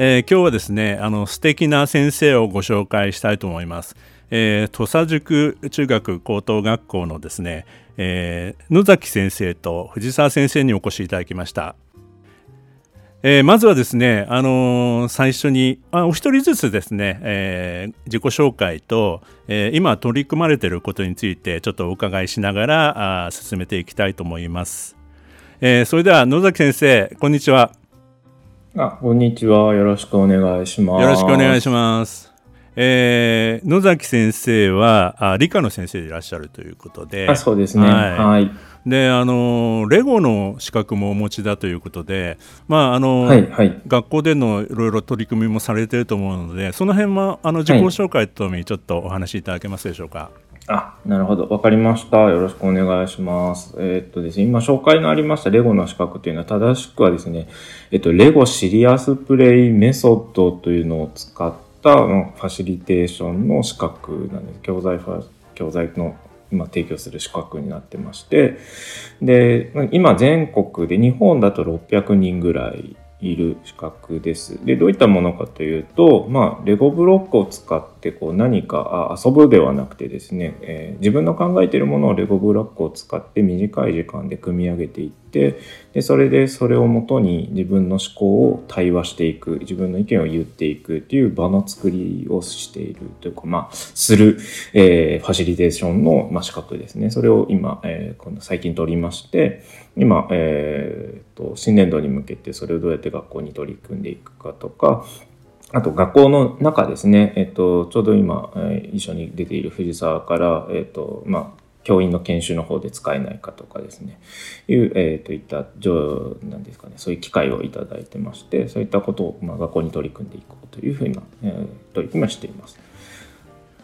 えー、今日はですねあの素敵な先生をご紹介したいと思います。えー、土佐塾中学高等学校のですね、えー、野崎先生と藤沢先生にお越しいただきました。えー、まずはですね、あのー、最初にあお一人ずつですね、えー、自己紹介と、え今取り組まれていることについてちょっとお伺いしながらあ進めていきたいと思います。えそれでは野崎先生こんにちは。あ、こんにちは。よろしくお願いします。よろしくお願いします。えー、野崎先生はあ理科の先生でいらっしゃるということで、あそうですね。はい。はい、で、あのレゴの資格もお持ちだということで、まああの、はいはい、学校でのいろいろ取り組みもされていると思うので、その辺もあの自己紹介とともにちょっとお話しいただけますでしょうか？はいあ、なるほど。わかりました。よろしくお願いします。えー、っとですね、今紹介のありましたレゴの資格というのは正しくはですね、えっと、レゴシリアスプレイメソッドというのを使ったファシリテーションの資格なんです。教材教材の今提供する資格になってまして、で、今全国で日本だと600人ぐらいいる資格です。で、どういったものかというと、まあ、レゴブロックを使ってこう何か遊ぶではなくてですね、えー、自分の考えているものをレゴブロックを使って短い時間で組み上げていって、で、それでそれをもとに自分の思考を対話していく、自分の意見を言っていくっていう場の作りをしているというか、まあ、する、えー、ファシリテーションの、まあ、資格ですね。それを今、えー、今度最近取りまして、今、えーと、新年度に向けてそれをどうやって学校に取り組んでいくかとかあと学校の中ですね、えっと、ちょうど今、えー、一緒に出ている藤沢から、えっとまあ、教員の研修の方で使えないかとかですね。いう、えー、といったなんですかね。そういう機会をいただいてましてそういったことを、まあ、学校に取り組んでいこうというふうな、えー、取り組みをしています。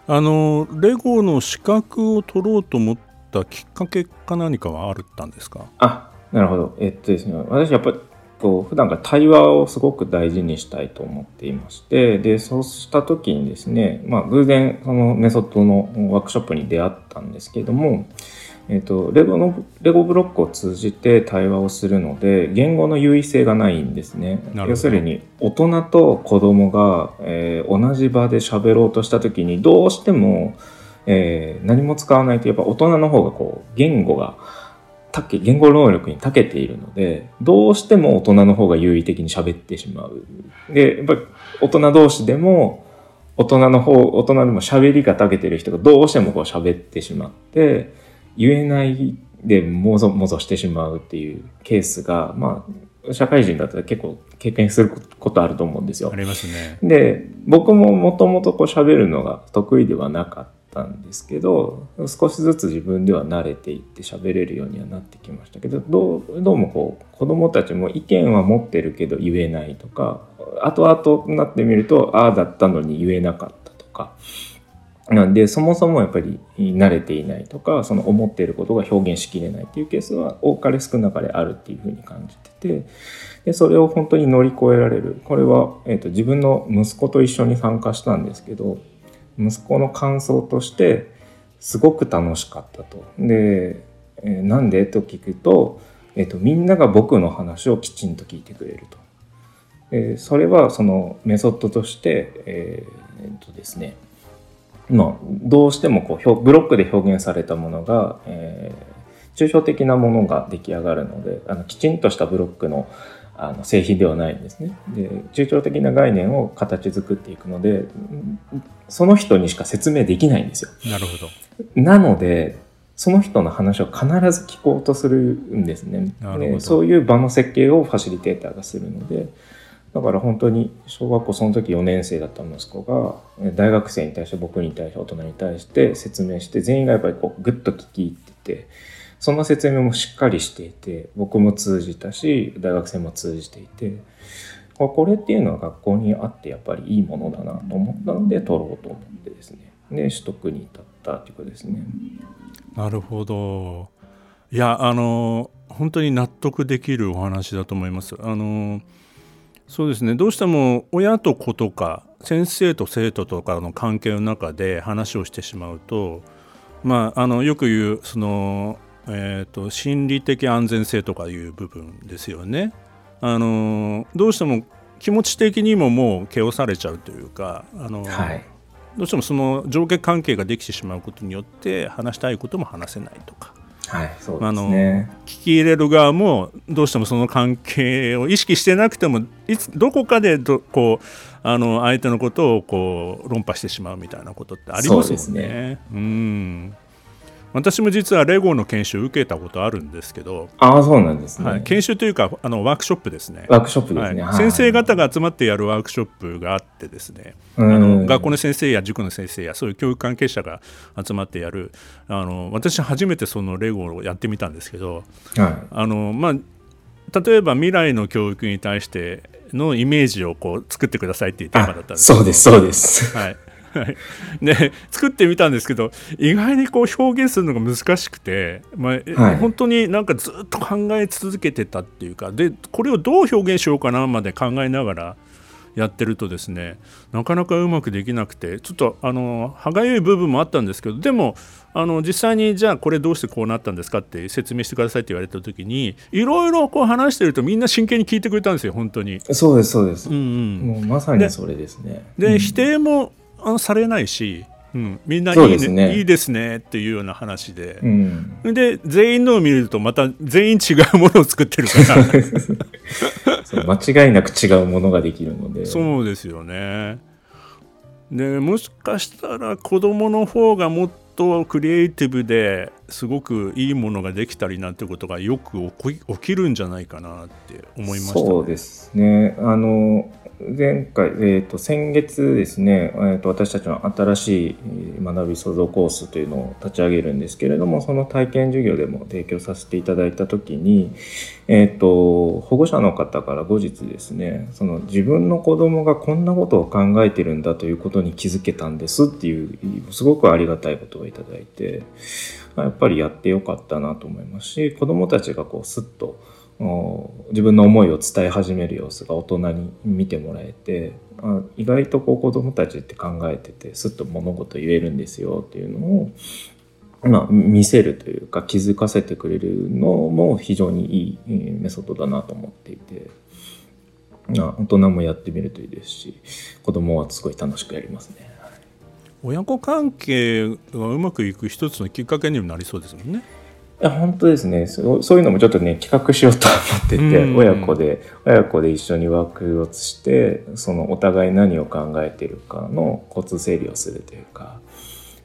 あのレゴの資格を取ろうと思っったきっかけか何かはあったんですか？あなるほど。えっとですね私やっぱりこう普段から対話をすごく大事にしたいと思っていましてでそうした時にですね、まあ、偶然そのメソッドのワークショップに出会ったんですけれどもえっと、レゴのレゴブロックを通じて対話をするので言語の優位性がないんですね。要するに大人と子供が、えー、同じ場で喋ろうとした時にどうしてもえー、何も使わないとやっぱ大人の方がこう言語がたけ言語能力に長けているのでどうしても大人の方が優位的に喋ってしまう。でやっぱり大人同士でも大人の方大人でも喋りが長けてる人がどうしてもこう喋ってしまって言えないでもぞもぞしてしまうっていうケースがまあ社会人だったら結構経験することあると思うんですよ。ありますね。で僕ももともとこう喋るのが得意ではなかった。ったんですけど少しずつ自分では慣れていって喋れるようにはなってきましたけどどうどうもこう子どもたちも意見は持ってるけど言えないとか後々になってみるとああだったのに言えなかったとか。なんでそもそもやっぱり慣れていないとかその思っていることが表現しきれないっていうケースは多かれ少なかれあるっていうふうに感じててでそれを本当に乗り越えられるこれは、えーと自分の息子と一緒に参加したんですけど息子の感想としてすごく楽しかったと。で、え、なんで？と聞くと,、えーと、みんなが僕の話をきちんと聞いてくれると。えー、それはそのメソッドとして、えー、えー、とですねまあ、どうしてもこうブロックで表現されたものが、えー、抽象的なものが出来上がるのであのきちんとしたブロックのあの製品ではないんですね。で抽象的な概念を形作っていくのでその人にしか説明できないんですよ。なるほどなのでその人の話を必ず聞こうとするんですね。でそういう場の設計をファシリテーターがするのでだから本当に小学校その時4年生だった息子が大学生に対して僕に対して大人に対して説明して全員がやっぱりこうグッと聞き入っててそんな説明もしっかりしていて僕も通じたし大学生も通じていてこれっていうのは学校にあってやっぱりいいものだなと思ったので取ろうと思ってですねで取得に至ったっていうことですね。なるほどいやあの本当に納得できるお話だと思います。あのそうですねどうしても親と子とか先生と生徒とかの関係の中で話をしてしまうと、まあ、あのよく言うその、えーと、心理的安全性とかいう部分ですよね。あのどうしても気持ち的にももう汚されちゃうというかあの、はい、どうしてもその上下関係ができてしまうことによって話したいことも話せないとか。はい、そうですね、あの聞き入れる側もどうしてもその関係を意識してなくてもいつどこかでどこうあの相手のことをこう論破してしまうみたいなことってありますもんね。ねうん私も実はレゴの研修受けたことあるんですけどああそうなんですね、はい、研修というかあのワークショップですね。ワークショップですね、はい、先生方が集まってやるワークショップがあってですねあの学校の先生や塾の先生やそういう教育関係者が集まってやるあの私初めてそのレゴをやってみたんですけど、はい、あのまあ例えば未来の教育に対してのイメージをこう作ってくださいっていうテーマだったんですそうですそうです、はい、で作ってみたんですけど意外にこう表現するのが難しくて、まあ、はい、本当になんかずっと考え続けてたっていうかでこれをどう表現しようかなまで考えながらやってるとですねなかなかうまくできなくてちょっとあの歯がゆい部分もあったんですけどでもあの実際にじゃあこれどうしてこうなったんですかって説明してくださいって言われた時にいろいろこう話してるとみんな真剣に聞いてくれたんですよ本当に。そうですそうです、うんうん、もうまさにそれですね。で、うん、否定もされないし、うん、みんないいね、ね、いいですねっていうような話で、うん、で全員のを見るとまた全員違うものを作ってるから。間違いなく違うものができるので。そうですよね。でもしかしたら子供の方がもっとクリエイティブですごくいいものができたりなんてことがよく起きるんじゃないかなって思いました、ね、そうですね。あの前回、えーと、先月ですね、えーと、私たちの新しい学び創造コースというのを立ち上げるんですけれどもその体験授業でも提供させていただいた時に、えーと、保護者の方から後日ですねその自分の子供がこんなことを考えてるんだということに気づけたんですっていうすごくありがたいことをいただいてやっぱりやってよかったなと思いますし子供たちがこうスッと自分の思いを伝え始める様子が大人に見てもらえてあ意外とこう子どもたちって考えててすっと物事言えるんですよっていうのを、まあ、見せるというか気づかせてくれるのも非常にいいメソッドだなと思っていて。大人もやってみるといいですし子供はすごい楽しくやりますね。親子関係がうまくいく一つのきっかけにもなりそうですもんね。や本当ですね。そうそういうのもちょっとね企画しようと思ってて、親子で親子で一緒にワークをしてそのお互い何を考えているかの交通整理をするというか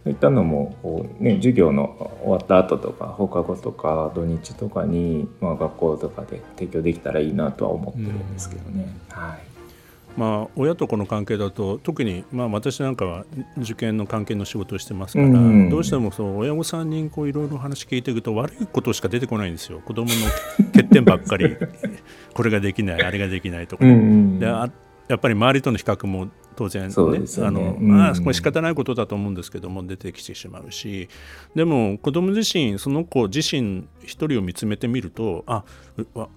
そういったのもこう、ね、授業の終わった後とか放課後とか土日とかに、まあ、学校とかで提供できたらいいなとは思ってるんですけどね。はいまあ、親と子の関係だと特に、まあ、私なんかは受験の関係の仕事をしてますから、うん、どうしてもそう親御さんにいろいろ話聞いていくと悪いことしか出てこないんですよ。子供の欠点ばっかり。これができないあれができないとか、うん、でやっぱり周りとの比較も当然ね、ね。あのまあ、これ仕方ないことだと思うんですけども出てきてしまうし。でも子供自身その子自身一人を見つめてみるとあ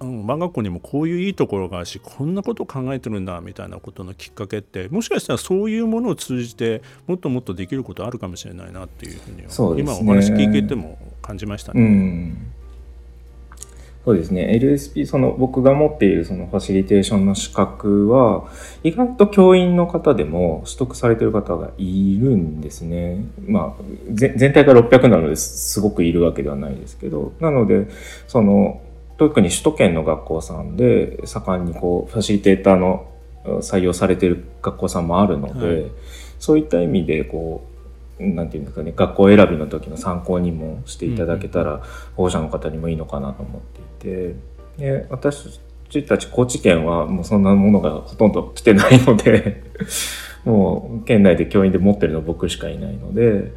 我が子にもこういういいところがあるしこんなことを考えてるんだみたいなことのきっかけってもしかしたらそういうものを通じてもっともっとできることあるかもしれないなっていうふうに、ね、今お話聞いてても感じましたね。うんそうですね。LSP、その僕が持っているそのファシリテーションの資格は、意外と教員の方でも取得されている方がいるんですね。まあ、全体が600なのですごくいるわけではないですけど、なので、その、特に首都圏の学校さんで盛んにこう、ファシリテーターの採用されている学校さんもあるので、はい、そういった意味でこう、なんていうんですかね学校選びの時の参考にもしていただけたら、保護者の方にもいいのかなと思っていて。で私ちたち高知県はもうそんなものがほとんど来てないので もう県内で教員で持ってるの僕しかいないので、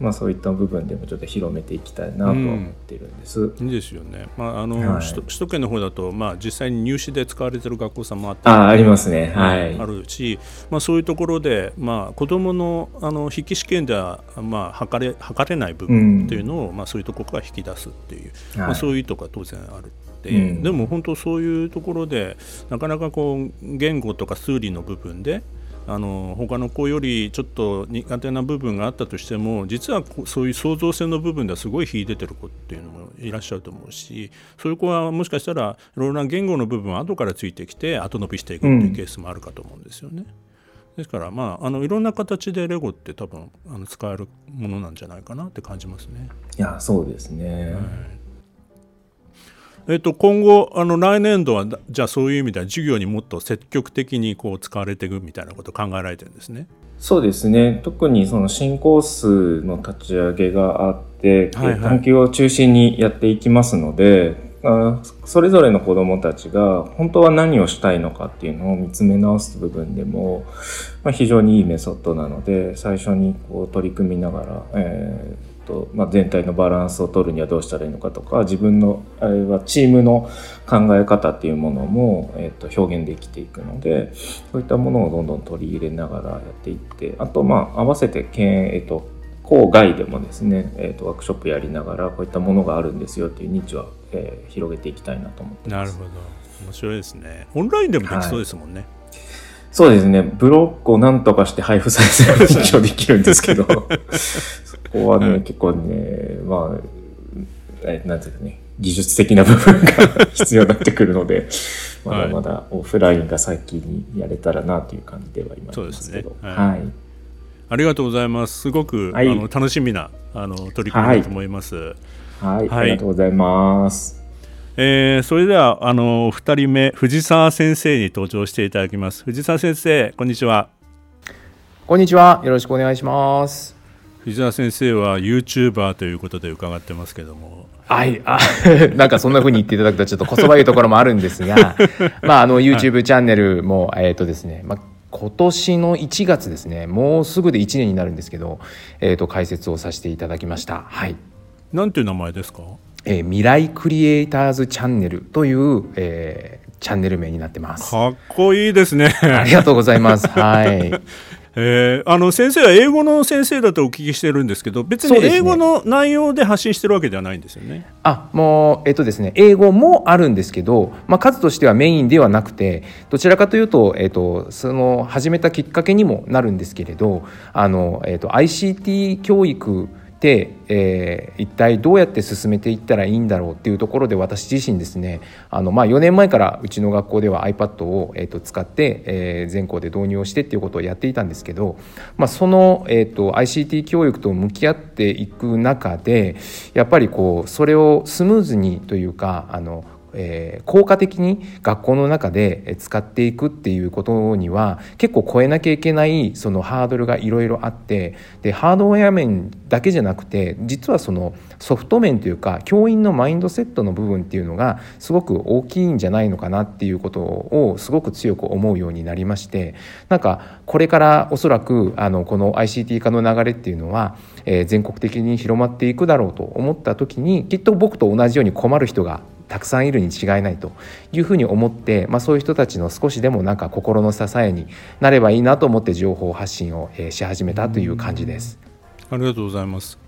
まあ、そういった部分でもちょっと広めていきたいなと思っているんです。うん、いいですよね、まああの、はい、首都圏の方だと、まあ、実際に入試で使われてる学校さんもあってあありますね、はい、あるし、まあ、そういうところで、まあ、子どものあの筆記試験では、まあ、測れ測れない部分っていうのを、うん、まあ、そういうところから引き出すっていう、はい、まあ、そういうところは当然ある。うん、でも本当そういうところでなかなかこう言語とか数理の部分であの他の子よりちょっと苦手な部分があったとしても実はそういう創造性の部分ではすごい秀でてる子っていうのもいらっしゃると思うしそういう子はもしかしたらいろいろな言語の部分は後からついてきて後伸びしていくっていうケースもあるかと思うんですよね。うん、ですからまああのいろんな形でレゴって多分あの使えるものなんじゃないかなって感じますね。いやそうですね。はいえっと、今後あの来年度はじゃあそういう意味では授業にもっと積極的にこう使われていくみたいなことを考えられてるんですね。そうですね特にその新コースの立ち上げがあって、はいはい、探究を中心にやっていきますのであそれぞれの子どもたちが本当は何をしたいのかっていうのを見つめ直す部分でも、まあ、非常にいいメソッドなので最初にこう取り組みながら、えーとまあ、全体のバランスを取るにはどうしたらいいのかとか自分のあれはチームの考え方っていうものも、えー、と表現できていくのでそういったものをどんどん取り入れながらやっていってあとまあ合わせてけん、えーと、校外でもですね、えーと、ワークショップやりながらこういったものがあるんですよっていうニッチは、えー、広げていきたいなと思ってます。なるほど。面白いですね。オンラインでもできそうですもんね、はい。そうですね。ブロックを何とかして配布されてる一応できるんですけど、ここはね、結構ね、まあ、えなんていうかね、技術的な部分が必要になってくるので、まだまだオフラインが先にやれたらなという感じでは今いますけど。ね、はい、ありがとうございます。すごく、はい、あの楽しみなあの取り組みだと思います。はい、はい、ありがとうございます。えー、それではあの二人目藤沢先生に登場していただきます。藤沢先生、こんにちは。こんにちは。よろしくお願いします。藤沢先生は YouTuber ということで伺ってますけども。はい、あ、なんかそんな風に言っていただくとちょっとこそばゆいところもあるんですが、まあ、あの YouTube チャンネルも、えっ、ー、とですね、まあ、今年の1月ですね、もうすぐで1年になるんですけど、えっ、ー、と、解説をさせていただきました。はい。なんていう名前ですか？えー、未来クリエイターズチャンネルという、えー、チャンネル名になってます。かっこいいですね。ありがとうございます。はい。えー、あの先生は英語の先生だとお聞きしてるんですけど別に英語の内容で発信してるわけではないんですよね。あもうえっとですね英語もあるんですけど、まあ、数としてはメインではなくてどちらかというと,、えっとその始めたきっかけにもなるんですけれどあの、えっと、ICT 教育で、えー、一体どうやって進めていったらいいんだろうっていうところで私自身ですねあの、まあ、4年前からうちの学校では iPad を、えー、と使って、えー、全校で導入をしてっていうことをやっていたんですけど、まあ、その、えーと、ICT 教育と向き合っていく中でやっぱりこうそれをスムーズにというかあのえー、効果的に学校の中で使っていくっていうことには結構超えなきゃいけないそのハードルがいろいろあってでハードウェア面だけじゃなくて実はそのソフト面というか教員のマインドセットの部分っていうのがすごく大きいんじゃないのかなっていうことをすごく強く思うようになりましてなんかこれからおそらくあのこの ICT 化の流れっていうのは、えー、全国的に広まっていくだろうと思った時にきっと僕と同じように困る人がたくさんいるに違いないというふうに思って、まあ、そういう人たちの少しでもなんか心の支えになればいいなと思って情報発信をし始めたという感じです。ありがとうございます。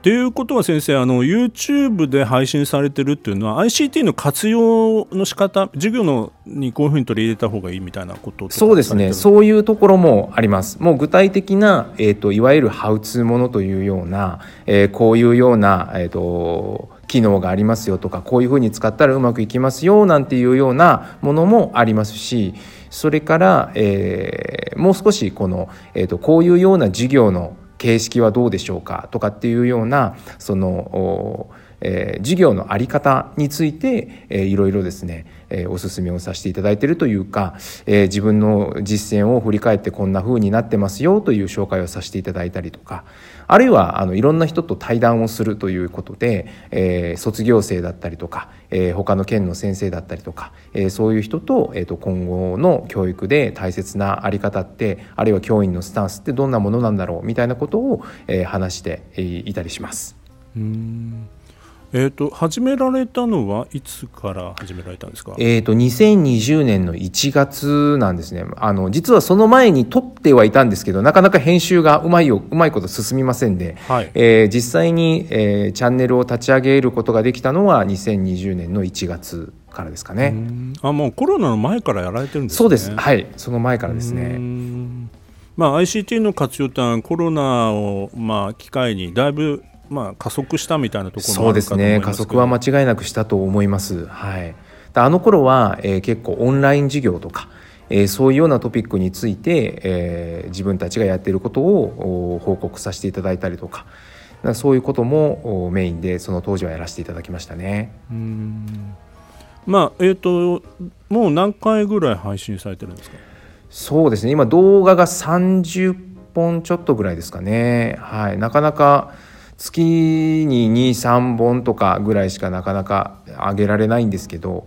ということは先生あの YouTube で配信されてるっていうのは ICT の活用の仕方授業のにこういうふうに取り入れた方がいいみたいなことそうですねそういうところもありますもう具体的な、えーと、いわゆるハウツーものというような、えー、こういうような、えーと機能がありますよとかこういうふうに使ったらうまくいきますよなんていうようなものもありますしそれから、えー、もう少しこの、えーと、こういうような授業の形式はどうでしょうかとかっていうようなそのえー、授業の在り方について、えー、いろいろですね、えー、おすすめをさせていただいているというか、えー、自分の実践を振り返ってこんな風になってますよという紹介をさせていただいたりとかあるいはあのいろんな人と対談をするということで、えー、卒業生だったりとか、えー、他の県の先生だったりとか、えー、そういう人と,、えーと、今後の教育で大切な在り方ってあるいは教員のスタンスってどんなものなんだろうみたいなことを、えー、話していたりします。うんえーと、始められたのはいつから始められたんですか、えーと、2020年の1月なんですね。あの実はその前に撮ってはいたんですけどなかなか編集がうまいようまいこと進みませんで、はい、えー、実際に、えー、チャンネルを立ち上げることができたのは2020年の1月からですかね。あもうコロナの前からやられてるんですね。そうです。はい。その前からですね。まあ、ICT の活用ってコロナをまあ機会にだいぶまあ、加速したみたいなところそうですね。加速は間違いなくしたと思います。はい、あの頃は、えー、結構オンライン授業とか、えー、そういうようなトピックについて、えー、自分たちがやっていることを報告させていただいたりとかそういうこともメインでその当時はやらせていただきましたね。うん。まあえっ、ー、ともう何回ぐらい配信されてるんですか？そうですね。今動画が30本ちょっとぐらいですかね。はい、なかなか月に23本とかぐらいしかなかなか上げられないんですけど、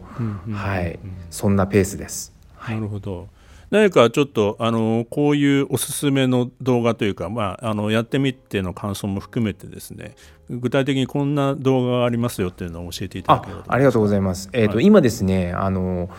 はい、そんなペースです。なるほど何かちょっとあのこういうおすすめの動画というか、まあ、あのやってみての感想も含めてですね具体的にこんな動画がありますよっていうのを教えていただければありがとうございます、えーと、はい、今ですねあの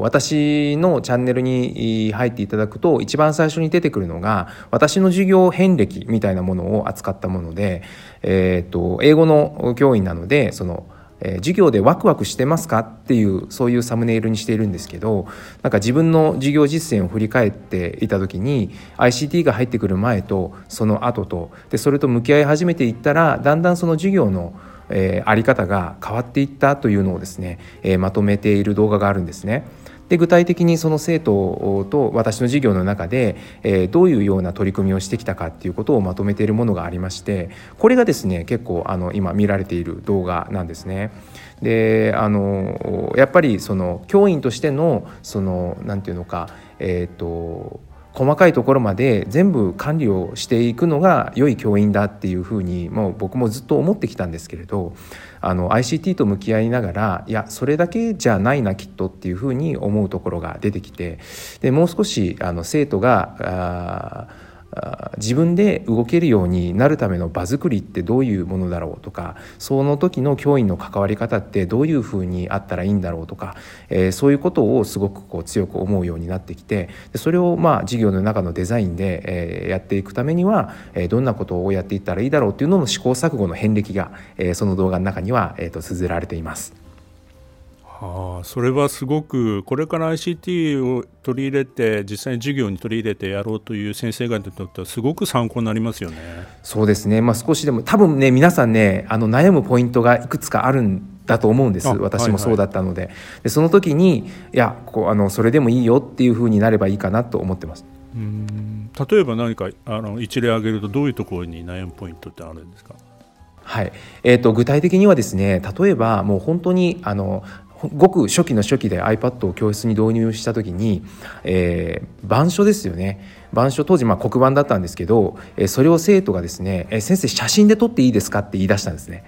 私のチャンネルに入っていただくと一番最初に出てくるのが私の授業遍歴みたいなものを扱ったもので、えーと英語の教員なのでそのえー、授業でワクワクしてますかっていうそういうサムネイルにしているんですけどなんか自分の授業実践を振り返っていた時に ICT が入ってくる前とその後とでそれと向き合い始めていったらだんだんその授業のえー、あり方が変わっていったというのをですね、えー、まとめている動画があるんですね。で具体的にその生徒と私の授業の中で、え、どういうような取り組みをしてきたかっていうことをまとめているものがありましてこれがですね結構あの今見られている動画なんですね。であのやっぱりその教員としてのその何て言うのかえっ、と細かいところまで全部管理をしていくのが良い教員だっていうふうにもう僕もずっと思ってきたんですけれどあの ICT と向き合いながらいやそれだけじゃないなきっとっていうふうに思うところが出てきてでもう少しあの生徒があ自分で動けるようになるための場作りってどういうものだろうとかその時の教員の関わり方ってどういうふうにあったらいいんだろうとか、えー、そういうことをすごくこう強く思うようになってきてそれをまあ授業の中のデザインで、えー、やっていくためには、えー、どんなことをやっていったらいいだろうっていうのの試行錯誤の遍歴が、えー、その動画の中には、えー、と綴られています。あそれはすごくこれから ICT を取り入れて実際に授業に取り入れてやろうという先生方にとってはすごく参考になりますよね。そうですね、まあ、少しでも多分ね皆さんねあの悩むポイントがいくつかあるんだと思うんです。私もそうだったので。はいはい、でその時にいやこうあのそれでもいいよっていうふうになればいいかなと思ってます。うん。例えば何かあの一例挙げるとどういうところに悩むポイントってあるんですか？はい。えーと具体的にはですね例えばもう本当にあのごく初期の初期で iPad を教室に導入した時に、えー、板書ですよね。板書当時まあ黒板だったんですけど、えー、それを生徒がですね、えー、先生写真で撮っていいですかって言い出したんですね。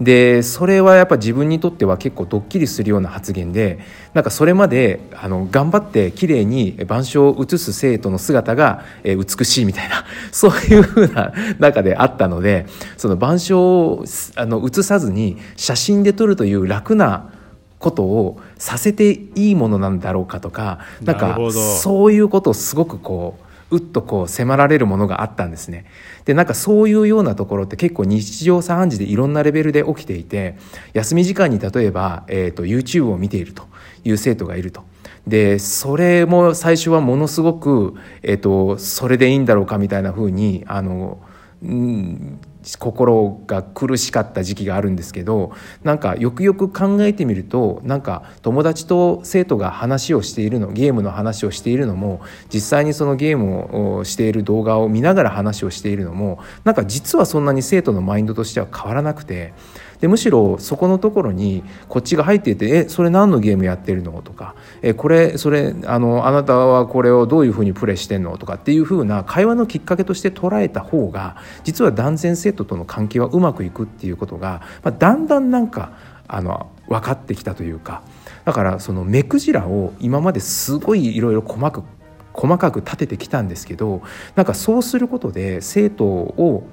でそれはやっぱ自分にとっては結構ドッキリするような発言でなんかそれまであの頑張って綺麗に板書を写す生徒の姿が、えー、美しいみたいな そういうふうな中であったのでその板書をあの写さずに写真で撮るという楽なことをさせていいものなんだろうかとかなんかそういうことをすごくこううっとこう迫られるものがあったんですね。でなんかそういうようなところって結構日常茶飯事でいろんなレベルで起きていて休み時間に例えば、えーと、YouTube を見ているという生徒がいると。でそれも最初はものすごく、えーと、それでいいんだろうかみたいな風にあの、うん、心が苦しかった時期があるんですけどなんかよくよく考えてみるとなんか友達と生徒が話をしているのゲームの話をしているのも実際にそのゲームをしている動画を見ながら話をしているのもなんか実はそんなに生徒のマインドとしては変わらなくてでむしろそこのところにこっちが入っていて「えそれ何のゲームやってるの?」とか「えこれそれあのあなたはこれをどういうふうにプレイしてんの?」とかっていうふうな会話のきっかけとして捉えた方が実は断然生徒との関係はうまくいくっていうことが、まあ、だんだんなんかあの分かってきたというかだからその目くじらを今まですごいいろいろ細かく細かく立ててきたんですけどなんかそうすることで生徒を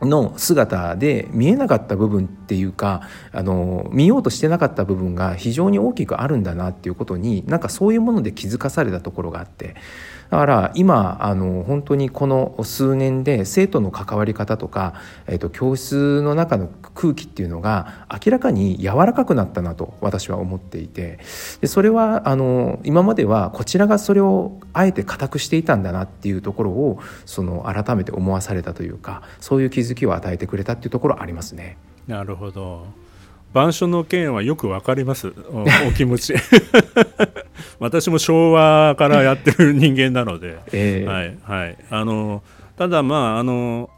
の姿で見えなかった部分っていうかあの見ようとしてなかった部分が非常に大きくあるんだなっていうことになんかそういうもので気づかされたところがあってだから今あの本当にこの数年で生徒の関わり方とか、えー、と教室の中の空気っていうのが明らかに柔らかくなったなと私は思っていてでそれはあの今まではこちらがそれをあえて固くしていたんだなっていうところをその改めて思わされたというかそういう気づきを与えてくれたっていうところありますね。なるほど板書の件はよくわかります。お気持ち。私も昭和からやってる人間なので、えー、はいはい、あのただまああの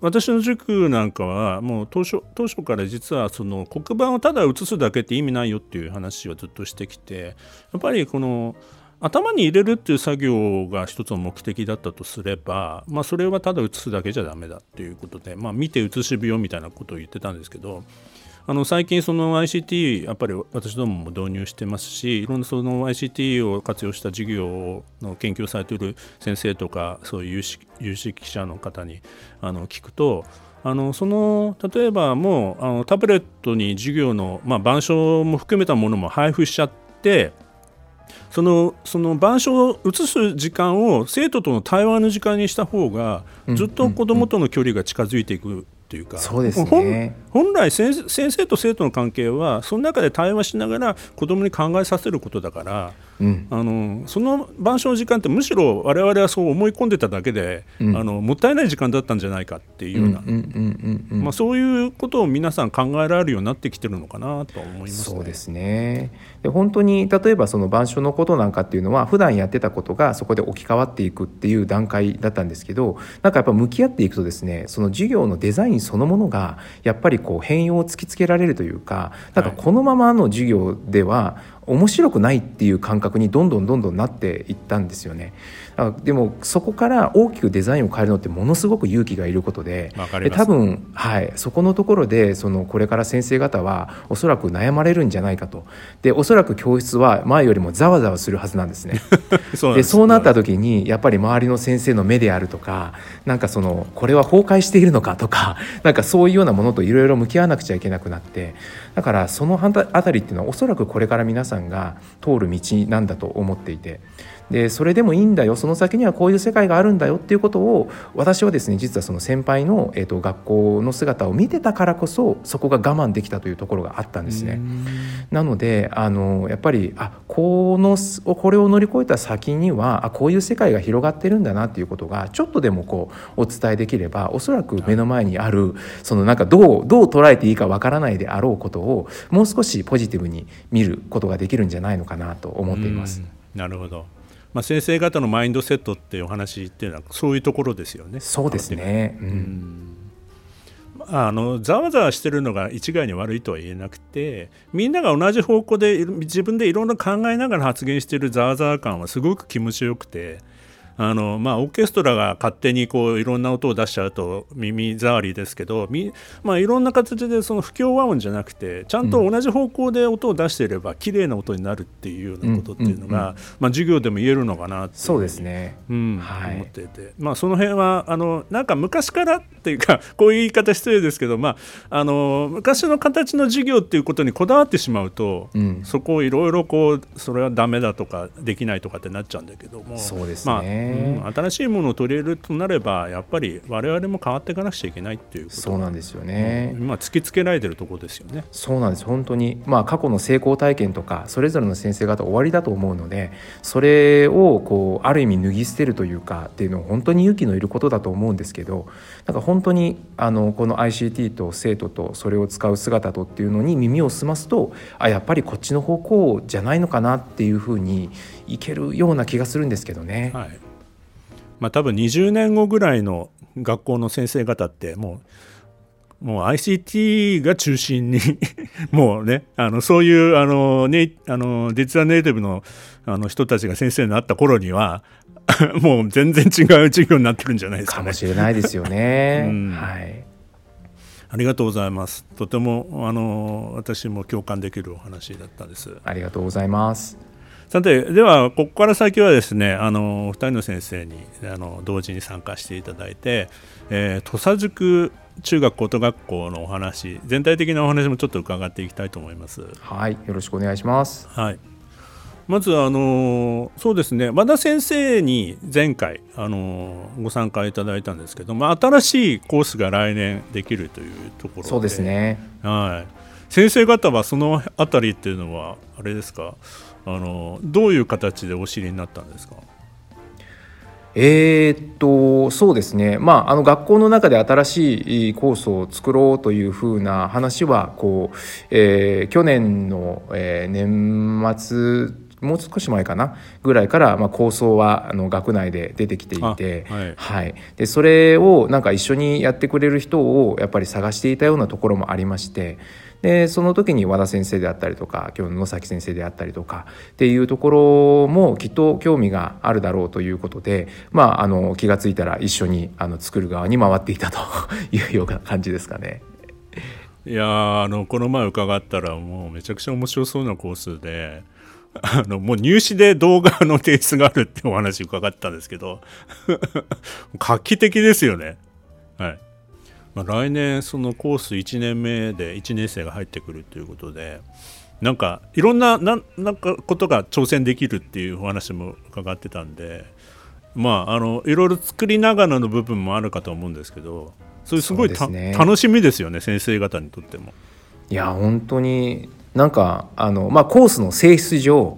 私の塾なんかはもう当初当初から実はその黒板をただ写すだけって意味ないよっていう話をずっとしてきてやっぱりこの頭に入れるっていう作業が一つの目的だったとすれば、まあ、それはただ写すだけじゃダメだっていうことで、まあ、見て写し病みたいなことを言ってたんですけどあの最近その ICT やっぱり私どもも導入してますしいろんなその ICT を活用した授業の研究されている先生とかそういう有識有識者の方にあの聞くとあのその例えばもうあのタブレットに授業の、まあ、板書も含めたものも配布しちゃってそのその板書を移す時間を生徒との対話の時間にした方がずっと子どもとの距離が近づいていくっていうか、そうですね、本来先生と生徒の関係はその中で対話しながら子どもに考えさせることだから、うん、あのその板書の時間ってむしろ我々はそう思い込んでただけで、うん、あのもったいない時間だったんじゃないかっていうような。そういうことを皆さん考えられるようになってきてるのかなと思います、ね、そうですね。で本当に例えばその板書のことなんかっていうのは普段やってたことがそこで置き換わっていくっていう段階だったんですけどなんかやっぱ向き合っていくとですねその授業のデザインそのものがやっぱりこう変容を突きつけられるというかなんかこのままの授業では面白くないっていう感覚にどんどんどんどんなっていったんですよね。でもそこから大きくデザインを変えるのってものすごく勇気がいることで多分、はい、そこのところでそのこれから先生方はおそらく悩まれるんじゃないかと。でおそらく教室は前よりもざわざわするはずなんですね。そうでそうなった時にやっぱり周りの先生の目であるとかなんかそのこれは崩壊しているのかとか なんかそういうようなものといろいろ向き合わなくちゃいけなくなってだからその辺りっていうのはおそらくこれから皆さんが通る道なんだと思っていてでそれでもいいんだよ。その先にはこういう世界があるんだよ。っていうことを私はですね実はその先輩の、えーと、学校の姿を見てたからこそそこが我慢できたというところがあったんですね。なのであのやっぱりあこのこれを乗り越えた先にはあこういう世界が広がってるんだなっていうことがちょっとでもこうお伝えできればおそらく目の前にあるそのなんかどうどう捉えていいかわからないであろうことをもう少しポジティブに見ることができるんじゃないのかなと思っています。なるほどまあ、先生方のマインドセットっていうお話っていうのはそういうところですよね。そうですね、うん、あのざわざわしてるのが一概に悪いとは言えなくてみんなが同じ方向で自分でいろんな考えながら発言してるざわざわ感はすごく気持ちよくてあのまあ、オーケストラが勝手にこういろんな音を出しちゃうと耳障りですけどみ、まあ、いろんな形でその不協和音じゃなくてちゃんと同じ方向で音を出していれば綺麗な音になるっていうようなことっていうのが、まあ、授業でも言えるのかなってそうですね、うんはい、思っていて、まあ、その辺はあのなんか昔からっていうか こういう言い方失礼ですけど、まあ、あの昔の形の授業っていうことにこだわってしまうと、うん、そこをいろいろこうそれはダメだとかできないとかってなっちゃうんだけどもそうですね、まあうん、新しいものを取り入れるとなればやっぱり我々も変わっていかなくちゃいけないっていうこと。そうなんですよね、うん、今突きつけられてるところですよね。そうなんです。本当に。まあ過去の成功体験とかそれぞれの先生方終わりだと思うのでそれをこうある意味脱ぎ捨てるというかっていうのは本当に勇気のいることだと思うんですけどなんか本当にあのこの ICT と生徒とそれを使う姿とっていうのに耳を澄ますとあやっぱりこっちの方向じゃないのかなっていうふうにいけるような気がするんですけどね。はいまあ、多分20年後ぐらいの学校の先生方ってもうもう ICT が中心に もうね、あのそういうあの、ね、あのデジタルネイティブのあの人たちが先生になった頃には、もう全然違う授業になってるんじゃないですか、ね、かもしれないですよね。うん、はい。ありがとうございます。とてもあの私も共感できるお話だったです。ありがとうございます。さてではここから先はですねあの2人の先生にあの同時に参加していただいて、えー、土佐塾中学高等学校のお話全体的なお話もちょっと伺っていきたいと思います。はいよろしくお願いします。はい。まずあのそうですね和田先生に前回あのご参加いただいたんですけども新しいコースが来年できるというところで。そうですね。はい。先生方はそのあたりっていうのはあれですか？あのどういう形でお知りになったんですか？えー、っとそうですね、まあ、あの学校の中で新しいコースを作ろうというふうな話はこう、えー、去年の、えー、年末もう少し前かな？ぐらいから、まあ、構想はあの学内で出てきていて、はい、はい、でそれをなんか一緒にやってくれる人をやっぱり探していたようなところもありまして。でその時に和田先生であったりとか今日の野崎先生であったりとかっていうところもきっと興味があるだろうということで、まあ、あの気が付いたら一緒にあの作る側に回っていたと いうような感じですかね。いやあのこの前伺ったらもうめちゃくちゃ面白そうなコースであのもう入試で動画の提出があるってお話伺ったんですけど 画期的ですよね。はいまあ、来年そのコース1年目で1年生が入ってくるということでなんかいろんなななんかことが挑戦できるっていうお話も伺ってたんでまああのいろいろ作りながらの部分もあるかと思うんですけどそれすごい、ね、楽しみですよね先生方にとっても。いや本当になんかあの、まあ、コースの性質上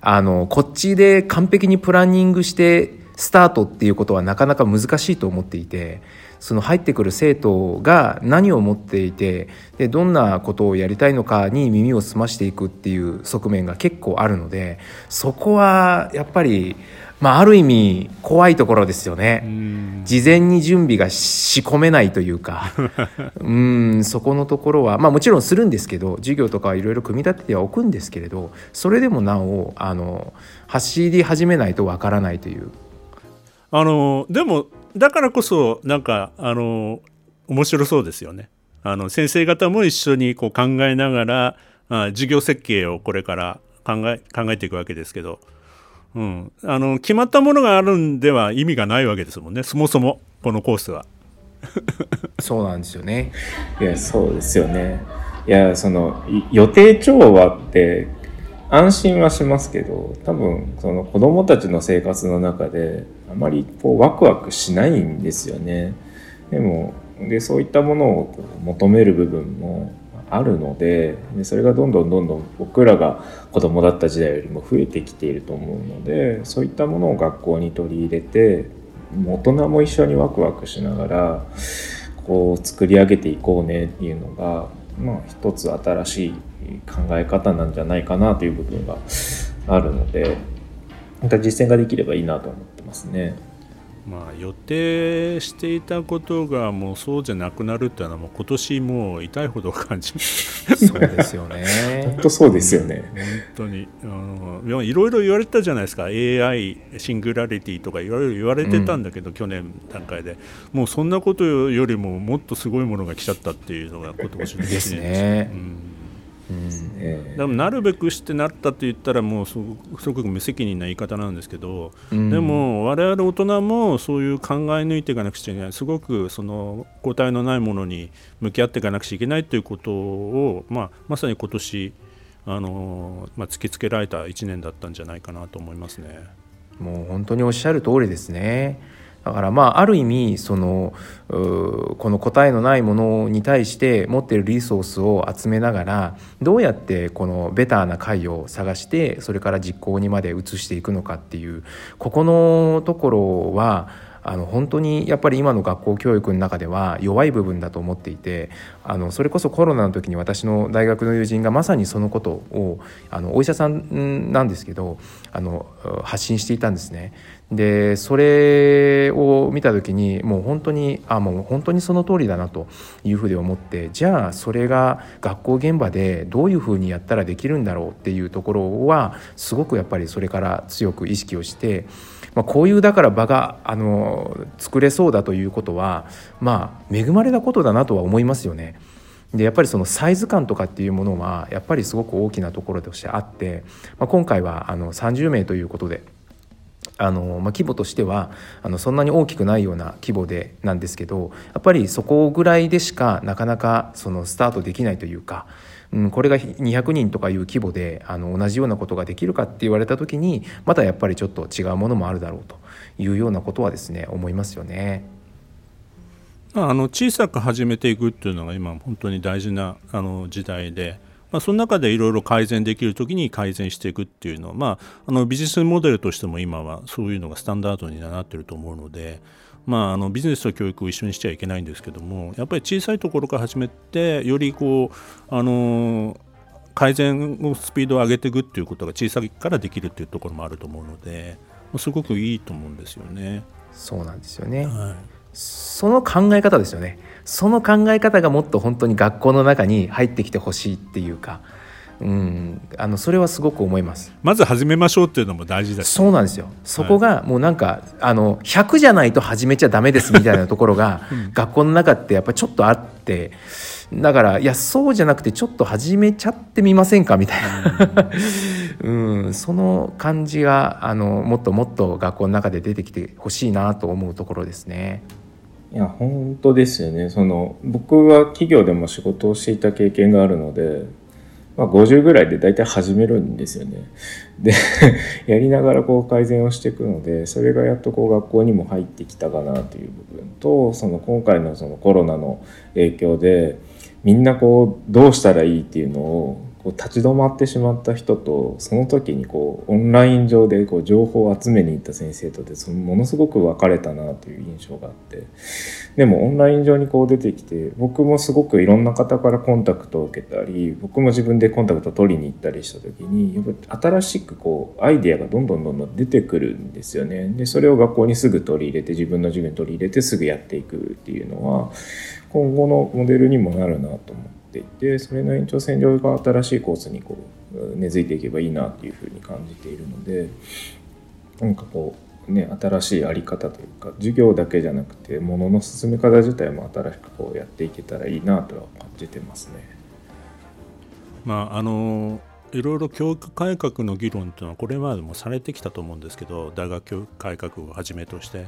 あのこっちで完璧にプランニングしてスタートっていうことはなかなか難しいと思っていてその入ってくる生徒が何を持っていてでどんなことをやりたいのかに耳を澄ましていくっていう側面が結構あるのでそこはやっぱり、まあ、ある意味怖いところですよね。事前に準備が仕込めないというか うんそこのところは、まあ、もちろんするんですけど授業とかはいろいろ組み立ててはおくんですけれどそれでもなおあの走り始めないとわからないという。あのでもだからこそなんかあの面白そうですよね。あの先生方も一緒にこう考えながらあ授業設計をこれから考え考えていくわけですけど、うん、あの決まったものがあるんでは意味がないわけですもんねそもそもこのコースは。そうなんですよね。いやそうですよね。いやその予定調和って安心はしますけど多分その子どもたちの生活の中であまりこうワクワクしないんですよね。でもでそういったものを求める部分もあるのででそれがどんどんどんどん僕らが子供だった時代よりも増えてきていると思うのでそういったものを学校に取り入れて大人も一緒にワクワクしながらこう作り上げていこうねっていうのが、まあ、一つ新しい考え方なんじゃないかなという部分があるのでなんか実践ができればいいなと思ってますね。まあ、予定していたことがもうそうじゃなくなるっていうのはもう今年もう痛いほど感じます。そうですよね。本当そうですよね。本当に。あのいろいろ言われたじゃないですか。AI シングラリティとかいろいろ言われてたんだけど、うん、去年段階で。もうそんなことよりももっとすごいものが来ちゃったっていうのが今年ですね。うんでもなるべくしてなったと言ったらもうすごく無責任な言い方なんですけど、うん、でも我々大人もそういう考え抜いていかなくちゃいけないすごくその答えのないものに向き合っていかなくちゃいけないということを、まあ、まさに今年あの、まあ、突きつけられた1年だったんじゃないかなと思いますね。もう本当におっしゃる通りですね。だからまあある意味そのこの答えのないものに対して持ってるリソースを集めながらどうやってこのベターな解を探してそれから実行にまで移していくのかっていうここのところはあの本当にやっぱり今の学校教育の中では弱い部分だと思っていてあのそれこそコロナの時に私の大学の友人がまさにそのことをあのお医者さんなんですけどあの発信していたんですね。でそれを見た時にもう本当にあもう本当にその通りだなというふうに思ってじゃあそれが学校現場でどういうふうにやったらできるんだろうっていうところはすごくやっぱりそれから強く意識をして。まあ、こういうだから場があの作れそうだということはまあ恵まれたことだなとは思いますよね。でやっぱりそのサイズ感とかっていうものはやっぱりすごく大きなところとしてあって、まあ、今回はあの30名ということであの、まあ、規模としてはあのそんなに大きくないような規模でなんですけどやっぱりそこぐらいでしかなかなかそのスタートできないというか。うん、これが200人とかいう規模であの同じようなことができるかって言われた時にまたやっぱりちょっと違うものもあるだろうというようなことはですね思いますよね。あの小さく始めていくっていうのが今本当に大事なあの時代でまあ、その中でいろいろ改善できる時に改善していくっていうのは、まあ、あのビジネスモデルとしても今はそういうのがスタンダードになってると思うので、まあ、あのビジネスと教育を一緒にしちゃいけないんですけどもやっぱり小さいところから始めてよりこうあの改善のスピードを上げていくっていうことが小さいからできるっていうところもあると思うのですごくいいと思うんですよね。そうなんですよね、はい、その考え方ですよね。その考え方がもっと本当に学校の中に入ってきてほしいっていうか、うん、あのそれはすごく思います。まず始めましょうっていうのも大事だそうなんですよ。そこがもうなんか、はい、あの100じゃないと始めちゃダメですみたいなところが、学校の中ってやっぱりちょっとあってだからいやそうじゃなくてちょっと始めちゃってみませんかみたいな、うん、その感じがあのもっともっと学校の中で出てきてほしいなと思うところですね。いや本当ですよね。その僕は企業でも仕事をしていた経験があるので、まあ、50ぐらいで大体始めるんですよね。で やりながらこう改善をしていくのでそれがやっとこう学校にも入ってきたかなという部分とその今回のそのコロナの影響でみんなこうどうしたらいいっていうのをこう立ち止まってしまった人とその時にこうオンライン上でこう情報を集めに行った先生とでそのものすごく分かれたなという印象があってでもオンライン上にこう出てきて僕もすごくいろんな方からコンタクトを受けたり僕も自分でコンタクトを取りに行ったりした時にやっぱ新しくこうアイデアがどんどんどんどん出てくるんですよね。でそれを学校にすぐ取り入れて自分の授業に取り入れてすぐやっていくっていうのは今後のモデルにもなるなと思って。っていてそれの延長線上が新しいコースにこう根付いていけばいいなっていうふうに感じているのでなんかこうね新しい在り方というか授業だけじゃなくてものの進め方自体も新しくこうやっていけたらいいなとは感じてますね。まああのいろいろ教育改革の議論というのはこれまでもされてきたと思うんですけど大学教育改革をはじめとして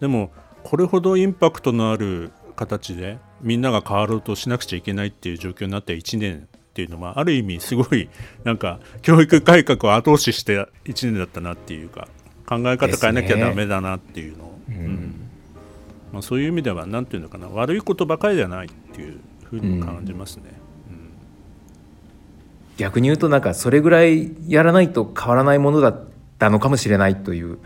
でもこれほどインパクトのある形でみんなが変わろうとしなくちゃいけないっていう状況になって1年っていうのはある意味すごいなんか教育改革を後押しして1年だったなっていうか考え方変えなきゃだめだなっていうの。を、ね、うん。まあ、そういう意味では何て言うのかな。悪いことばかりではないっていうふうに感じますね。うん、逆に言うとなんかそれぐらいやらないと変わらないものだったのかもしれないという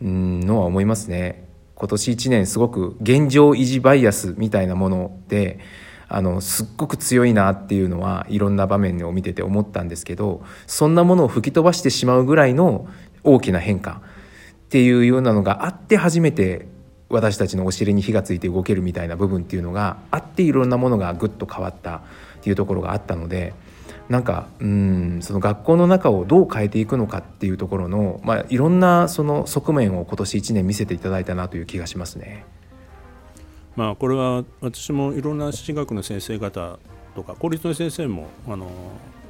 のは思いますね。今年1年すごく現状維持バイアスみたいなものであのすっごく強いなっていうのはいろんな場面を見てて思ったんですけどそんなものを吹き飛ばしてしまうぐらいの大きな変化っていうようなのがあって初めて私たちのお尻に火がついて動けるみたいな部分っていうのがあっていろんなものがぐっと変わったっていうところがあったのでなんかうんその学校の中をどう変えていくのかっていうところの、まあ、いろんなその側面を今年1年見せていただいたなという気がしますね。まあ、これは私もいろんな私学の先生方とか公立の先生もあの、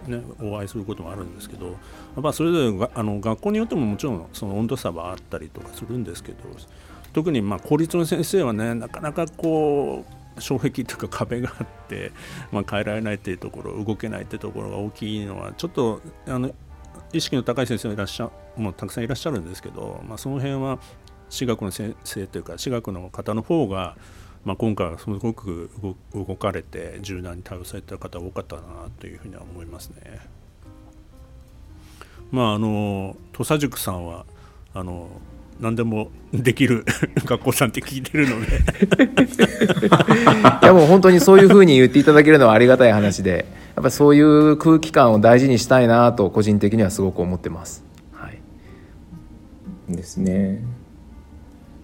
ね、お会いすることもあるんですけど、まあ、それぞれあの学校によってももちろんその温度差はあったりとかするんですけど特にまあ公立の先生はねなかなかこう障壁というか壁があって、まあ、変えられないっていうところ動けないっていうところが大きいのはちょっとあの意識の高い先生もいらっしゃもうたくさんいらっしゃるんですけど、まあ、その辺は私学の先生というか私学の方の方が、まあ、今回はすごく動かれて柔軟に対応された方が多かったなというふうには思いますね。まああの土佐塾さんはあの何でもできる 学校さんって聞いてるので いやもう本当にそういうふうに言っていただけるのはありがたい話でやっぱそういう空気感を大事にしたいなと個人的にはすごく思ってます。はい、ですね。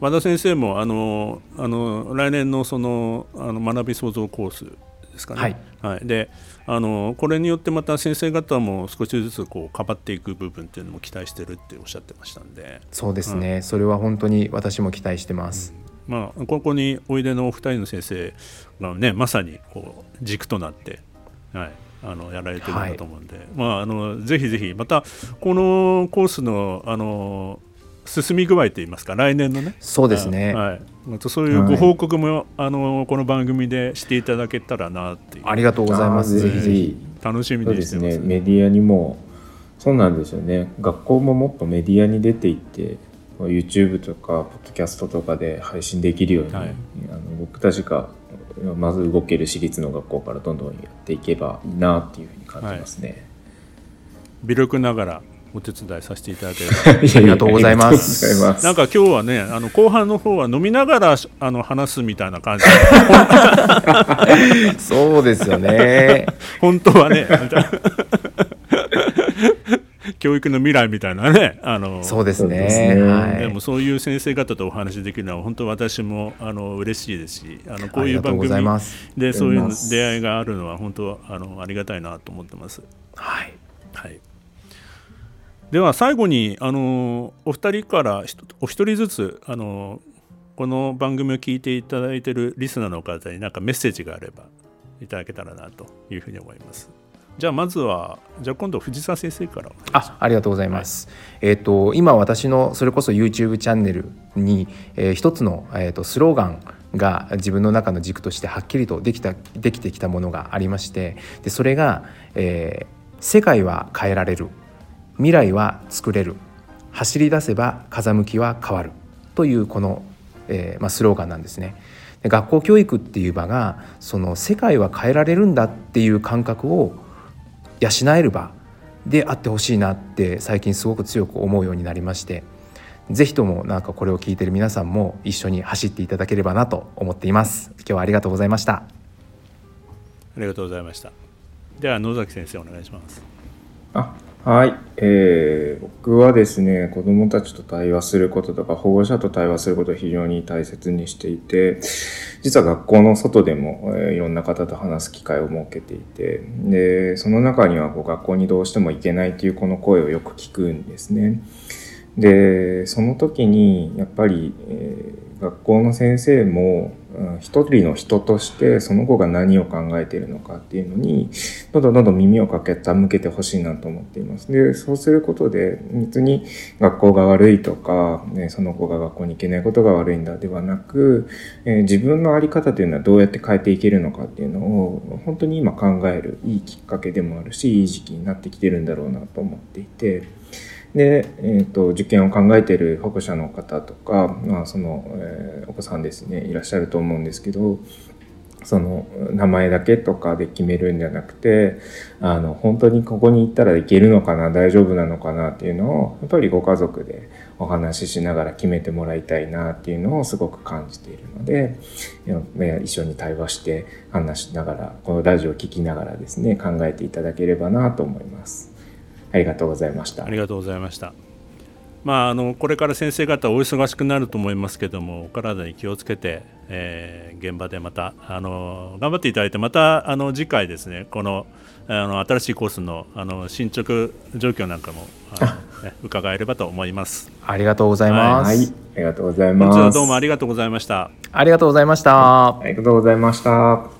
和田先生もあのあの来年のそのあの学び創造コースですかね。はい、はい、であのこれによってまた先生方も少しずつこうかばっていく部分っていうのも期待してるっておっしゃってましたんで。そうですね、うん、それは本当に私も期待してます。うん、まあ、ここにおいでのお二人の先生がねまさにこう軸となって、はい、あのやられてるんだと思うんで、はい、まあ、あのぜひぜひまたこのコースのあの進み具合といいますか来年のね。そうですね、はい、またそういうご報告も、はい、あのこの番組でしていただけたらなっていう。ありがとうございます。ぜひぜひ。楽しみにしてますね。メディアにもそうなんですよね。学校ももっとメディアに出ていって YouTube とかポッドキャストとかで配信できるように、はい、あの僕たちがまず動ける私立の学校からどんどんやっていけばいいなっていうふうに感じますね。はい、微力ながらお手伝いさせていただければありがとうございます。なんか今日はね、あの後半の方は飲みながらあの話すみたいな感じ。そうですよね。本当はね。教育の未来みたいなね、あのそうですね、はい、でもそういう先生方とお話しできるのは本当私もあの嬉しいですしあのこういう番組でそういう出会いがあるのは本当あのありがたいなと思ってます。はい、はいでは最後にあのお二人からお一人ずつあのこの番組を聞いていただいているリスナーの方に何かメッセージがあればいただけたらなというふうに思います。じゃあまずはじゃあ今度藤沢先生からあありがとうございます。はい、えっ、ー、と今私のそれこそ YouTube チャンネルに、えー、一つのえっ、ー、とスローガンが自分の中の軸としてはっきりとできたできてきたものがありましてでそれが、えー「世界は変えられる未来は作れる。走り出せば風向きは変わる。というこの、えーまあ、スローガンなんですね。で学校教育っていう場がその世界は変えられるんだっていう感覚を養える場であってほしいなって最近すごく強く思うようになりまして。是非ともなんかこれを聞いてる皆さんも一緒に走っていただければなと思っています。今日はありがとうございました。ありがとうございました。では野崎先生お願いします。あはい、えー、僕はですね子どもたちと対話することとか保護者と対話することを非常に大切にしていて実は学校の外でも、えー、いろんな方と話す機会を設けていてでその中にはこう学校にどうしても行けないというこの声をよく聞くんですね。でその時にやっぱり、えー、学校の先生も一人の人としてその子が何を考えているのかっていうのにどんどんどんどん耳をかけた向けてほしいなと思っています。でそうすることで別に学校が悪いとか、ね、その子が学校に行けないことが悪いんだではなく、えー、自分の在り方というのはどうやって変えていけるのかっていうのを本当に今考えるいいきっかけでもあるしいい時期になってきてるんだろうなと思っていて。で、えーと、受験を考えている保護者の方とか、まあそのえー、お子さんですねいらっしゃると思うんですけどその名前だけとかで決めるんじゃなくてあの本当にここに行ったらいけるのかな大丈夫なのかなっていうのをやっぱりご家族でお話ししながら決めてもらいたいなっていうのをすごく感じているので一緒に対話して話しながらこのラジオを聴きながらですね考えていただければなと思います。ありがとうございました。ありがとうございました。まあ、あのこれから先生方お忙しくなると思いますけどもお体に気をつけて、えー、現場でまたあの頑張っていただいてまたあの次回ですねこのあの新しいコースのあの進捗状況なんかもあの、ね、伺えればと思います。ありがとうございます、はい、ありがとうございます。どうもありがとうございました。ありがとうございました。ありがとうございました